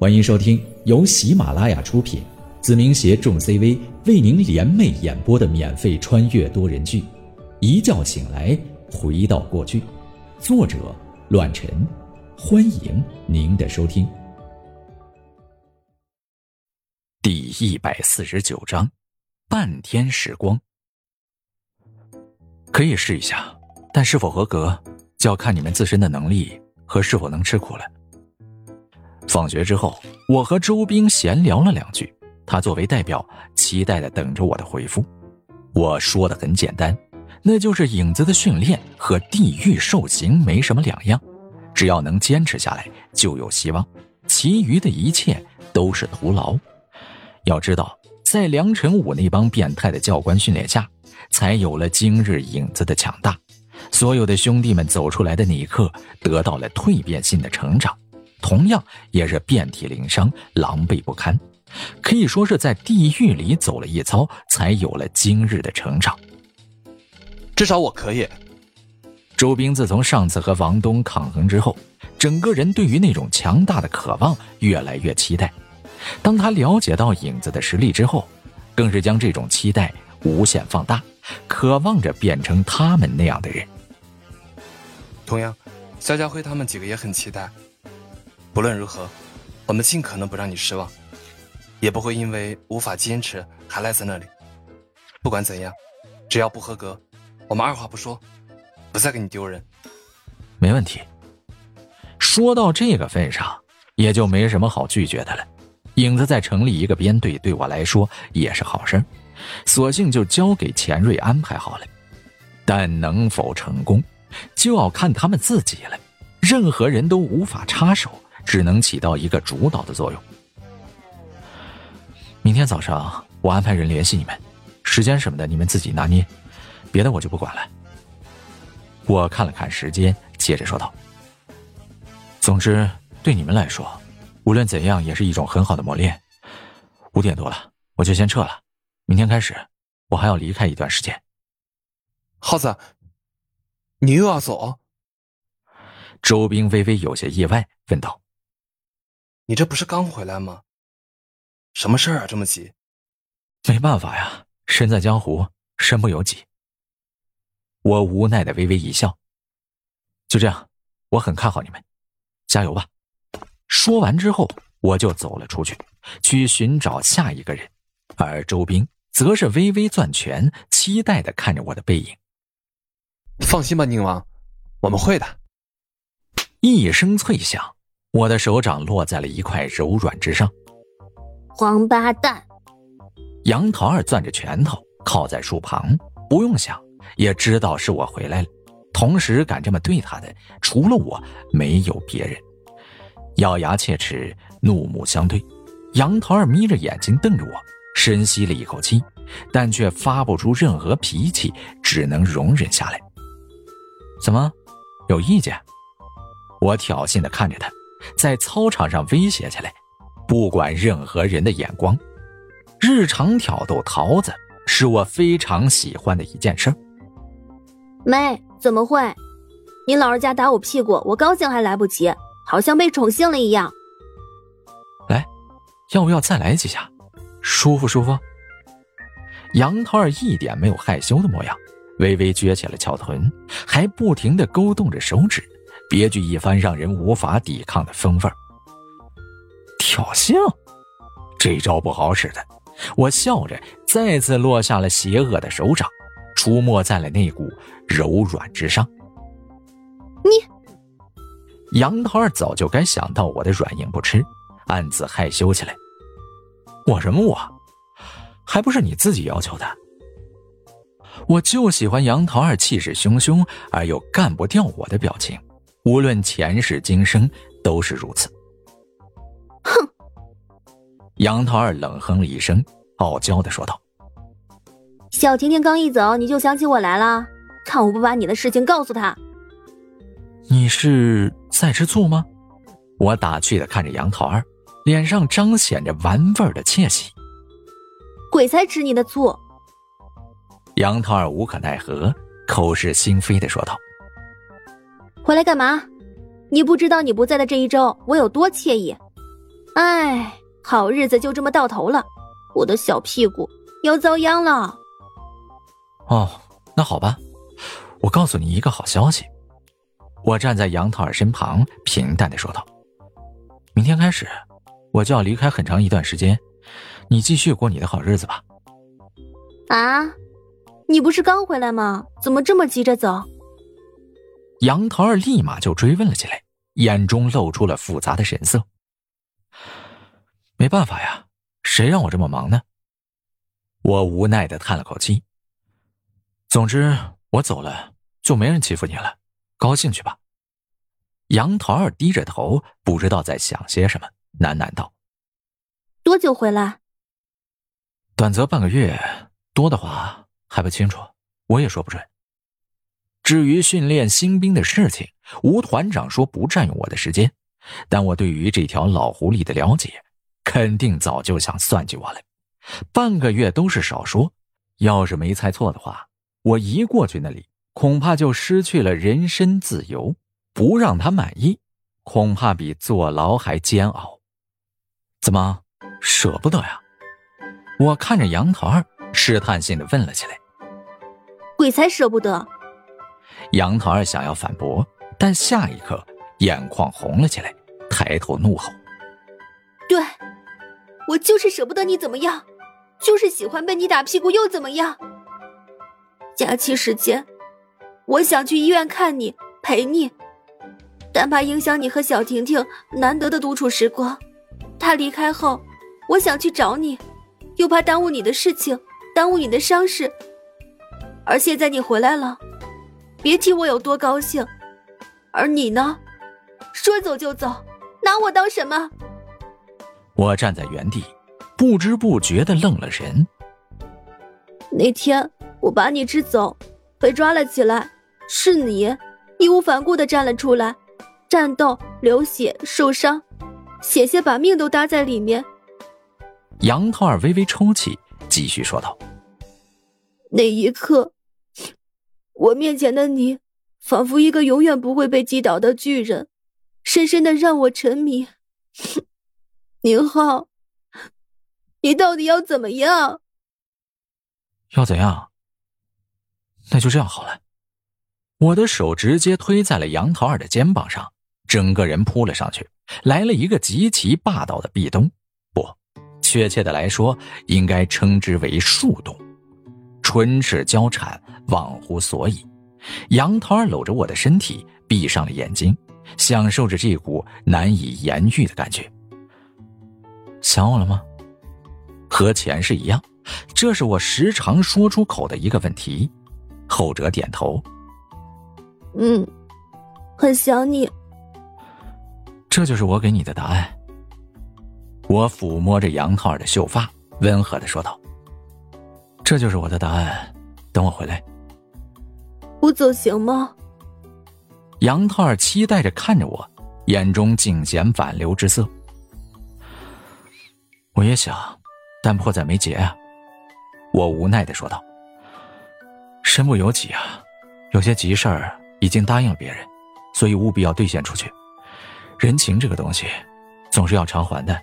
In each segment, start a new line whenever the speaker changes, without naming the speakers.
欢迎收听由喜马拉雅出品，子明携众 CV 为您联袂演播的免费穿越多人剧《一觉醒来回到过去》，作者：乱臣。欢迎您的收听。第一百四十九章，半天时光，可以试一下，但是否合格，就要看你们自身的能力和是否能吃苦了。放学之后，我和周兵闲聊了两句，他作为代表，期待的等着我的回复。我说的很简单，那就是影子的训练和地狱受刑没什么两样，只要能坚持下来就有希望，其余的一切都是徒劳。要知道，在梁晨武那帮变态的教官训练下，才有了今日影子的强大。所有的兄弟们走出来的那一刻，得到了蜕变性的成长。同样也是遍体鳞伤、狼狈不堪，可以说是在地狱里走了一遭，才有了今日的成长。
至少我可以。
周兵自从上次和王东抗衡之后，整个人对于那种强大的渴望越来越期待。当他了解到影子的实力之后，更是将这种期待无限放大，渴望着变成他们那样的人。
同样，肖家辉他们几个也很期待。不论如何，我们尽可能不让你失望，也不会因为无法坚持还赖在那里。不管怎样，只要不合格，我们二话不说，不再给你丢人。
没问题。说到这个份上，也就没什么好拒绝的了。影子再成立一个编队，对我来说也是好事儿索性就交给钱瑞安排好了。但能否成功，就要看他们自己了。任何人都无法插手。只能起到一个主导的作用。明天早上我安排人联系你们，时间什么的你们自己拿捏，别的我就不管了。我看了看时间，接着说道：“总之，对你们来说，无论怎样也是一种很好的磨练。五点多了，我就先撤了。明天开始，我还要离开一段时间。”
耗子，你又要走？
周兵微微有些意外，问道。
你这不是刚回来吗？什么事儿啊，这么急？
没办法呀，身在江湖，身不由己。我无奈的微微一笑。就这样，我很看好你们，加油吧！说完之后，我就走了出去，去寻找下一个人。而周兵则是微微攥拳，期待的看着我的背影。
放心吧，宁王，我们会的。
一声脆响。我的手掌落在了一块柔软之上。
王八蛋！
杨桃儿攥着拳头靠在树旁，不用想也知道是我回来了。同时敢这么对他的，除了我，没有别人。咬牙切齿，怒目相对。杨桃儿眯着眼睛瞪着我，深吸了一口气，但却发不出任何脾气，只能容忍下来。怎么，有意见？我挑衅的看着他。在操场上威胁起来，不管任何人的眼光，日常挑逗桃子是我非常喜欢的一件事。
没，怎么会？你老人家打我屁股，我高兴还来不及，好像被宠幸了一样。
来，要不要再来几下？舒服舒服。杨桃儿一点没有害羞的模样，微微撅起了翘臀，还不停的勾动着手指。别具一番让人无法抵抗的风味挑衅，这招不好使的。我笑着，再次落下了邪恶的手掌，出没在了那股柔软之上。
你，
杨桃儿早就该想到我的软硬不吃，暗自害羞起来。我什么我？还不是你自己要求的。我就喜欢杨桃儿气势汹汹而又干不掉我的表情。无论前世今生都是如此。
哼！
杨桃儿冷哼了一声，傲娇的说道：“
小甜甜刚一走，你就想起我来了？看我不把你的事情告诉他！”
你是在吃醋吗？我打趣的看着杨桃儿，脸上彰显着玩味的窃喜。
鬼才吃你的醋！
杨桃儿无可奈何，口是心非的说道。
回来干嘛？你不知道你不在的这一周我有多惬意。哎，好日子就这么到头了，我的小屁股要遭殃了。
哦，那好吧，我告诉你一个好消息。我站在杨桃儿身旁，平淡的说道：“明天开始，我就要离开很长一段时间，你继续过你的好日子吧。”
啊，你不是刚回来吗？怎么这么急着走？
杨桃儿立马就追问了起来，眼中露出了复杂的神色。没办法呀，谁让我这么忙呢？我无奈的叹了口气。总之，我走了，就没人欺负你了。高兴去吧。杨桃儿低着头，不知道在想些什么，喃喃道：“
多久回来？
短则半个月，多的话还不清楚，我也说不准。至于训练新兵的事情，吴团长说不占用我的时间，但我对于这条老狐狸的了解，肯定早就想算计我了。半个月都是少说，要是没猜错的话，我一过去那里。”恐怕就失去了人身自由，不让他满意，恐怕比坐牢还煎熬。怎么舍不得呀？我看着杨桃儿，试探性的问了起来。
鬼才舍不得！
杨桃儿想要反驳，但下一刻眼眶红了起来，抬头怒吼：“
对，我就是舍不得你怎么样，就是喜欢被你打屁股又怎么样？假期时间。”我想去医院看你，陪你，但怕影响你和小婷婷难得的独处时光。她离开后，我想去找你，又怕耽误你的事情，耽误你的伤势。而现在你回来了，别提我有多高兴。而你呢，说走就走，拿我当什么？
我站在原地，不知不觉的愣了神。
那天我把你支走，被抓了起来。是你，义无反顾的站了出来，战斗、流血、受伤，险些把命都搭在里面。
杨桃儿微微抽泣，继续说道：“
那一刻，我面前的你，仿佛一个永远不会被击倒的巨人，深深的让我沉迷。宁浩，你到底要怎么样？
要怎样？那就这样好了。”我的手直接推在了杨桃儿的肩膀上，整个人扑了上去，来了一个极其霸道的壁咚，不，确切的来说，应该称之为树洞。唇齿交缠，忘乎所以。杨桃儿搂着我的身体，闭上了眼睛，享受着这股难以言喻的感觉。想我了吗？和前世一样，这是我时常说出口的一个问题。后者点头。
嗯，很想你。
这就是我给你的答案。我抚摸着杨桃儿的秀发，温和的说道：“这就是我的答案。等我回来，
不走行吗？”
杨桃儿期待着看着我，眼中尽显挽留之色。我也想，但迫在眉睫啊！我无奈的说道：“身不由己啊，有些急事儿。”已经答应了别人，所以务必要兑现出去。人情这个东西，总是要偿还的。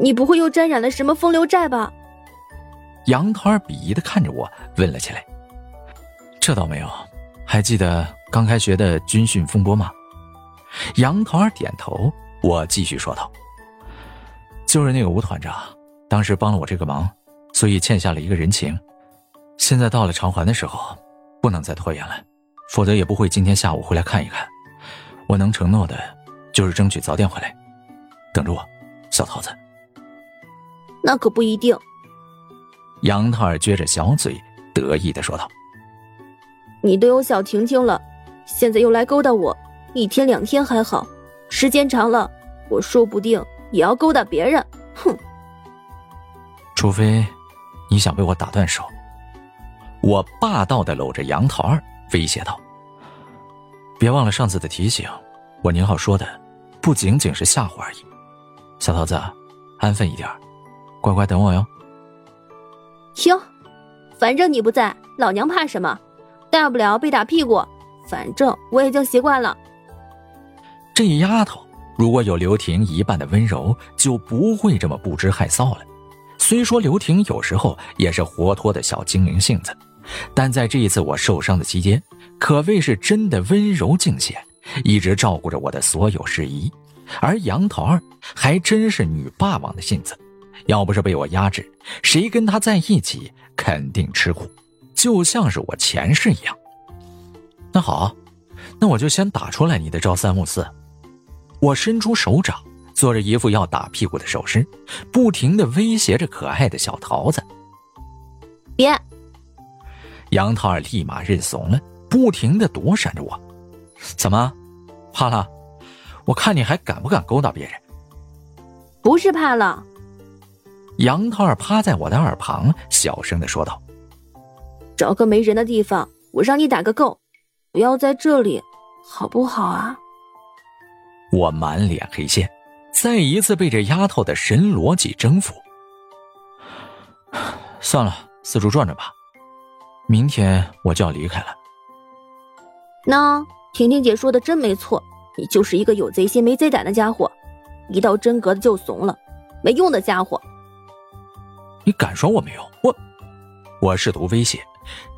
你不会又沾染了什么风流债吧？
杨桃儿鄙夷的看着我，问了起来。这倒没有，还记得刚开学的军训风波吗？杨桃儿点头，我继续说道：“就是那个吴团长，当时帮了我这个忙，所以欠下了一个人情。现在到了偿还的时候，不能再拖延了。”否则也不会今天下午回来看一看。我能承诺的，就是争取早点回来。等着我，小桃子。
那可不一定。
杨桃儿撅着小嘴，得意的说道：“
你都有小婷婷了，现在又来勾搭我，一天两天还好，时间长了，我说不定也要勾搭别人。哼！
除非你想被我打断手。”我霸道的搂着杨桃儿。威胁道：“别忘了上次的提醒，我宁浩说的，不仅仅是吓唬而已。小桃子，安分一点，乖乖等我哟。”
哟，反正你不在，老娘怕什么？大不了被打屁股，反正我已经习惯了。
这丫头如果有刘婷一半的温柔，就不会这么不知害臊了。虽说刘婷有时候也是活脱的小精灵性子，但在这一次我受伤的期间，可谓是真的温柔尽显，一直照顾着我的所有事宜。而杨桃儿还真是女霸王的性子，要不是被我压制，谁跟她在一起肯定吃苦，就像是我前世一样。那好，那我就先打出来你的朝三暮四。我伸出手掌。做着一副要打屁股的手势，不停的威胁着可爱的小桃子。
别！
杨桃儿立马认怂了，不停的躲闪着我。怎么，怕了？我看你还敢不敢勾搭别人？
不是怕了。
杨桃儿趴在我的耳旁，小声的说道：“
找个没人的地方，我让你打个够，不要在这里，好不好啊？”
我满脸黑线。再一次被这丫头的神逻辑征服。算了，四处转转吧。明天我就要离开了。
那婷婷姐说的真没错，你就是一个有贼心没贼胆的家伙，一到真格的就怂了，没用的家伙。
你敢说我没用？我，我试图威胁，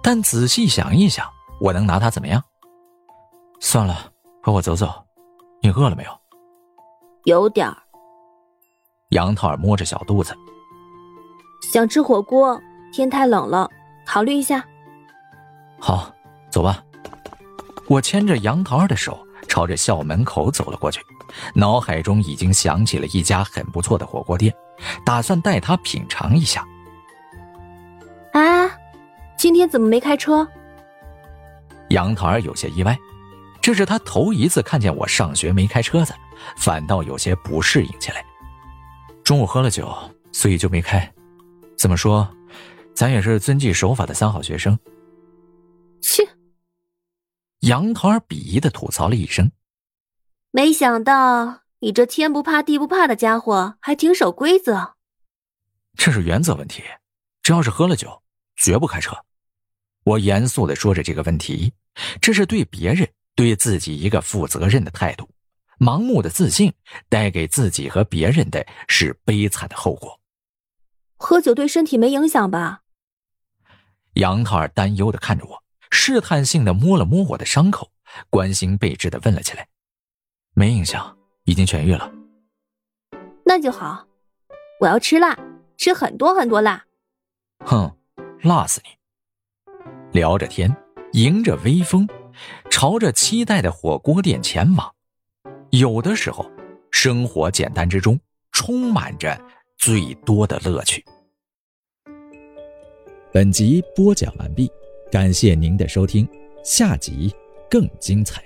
但仔细想一想，我能拿他怎么样？算了，和我走走。你饿了没有？
有点儿。
杨桃儿摸着小肚子，
想吃火锅。天太冷了，考虑一下。
好，走吧。我牵着杨桃儿的手，朝着校门口走了过去，脑海中已经想起了一家很不错的火锅店，打算带她品尝一下。
啊，今天怎么没开车？
杨桃儿有些意外，这是她头一次看见我上学没开车子。反倒有些不适应起来。中午喝了酒，所以就没开。怎么说，咱也是遵纪守法的三好学生。
切！
杨桃儿鄙夷的吐槽了一声。
没想到你这天不怕地不怕的家伙还挺守规则。
这是原则问题，只要是喝了酒，绝不开车。我严肃的说着这个问题，这是对别人、对自己一个负责任的态度。盲目的自信带给自己和别人的是悲惨的后果。
喝酒对身体没影响吧？
杨桃儿担忧的看着我，试探性的摸了摸我的伤口，关心备至的问了起来：“没影响，已经痊愈了。”
那就好。我要吃辣，吃很多很多辣。
哼，辣死你！聊着天，迎着微风，朝着期待的火锅店前往。有的时候，生活简单之中充满着最多的乐趣。本集播讲完毕，感谢您的收听，下集更精彩。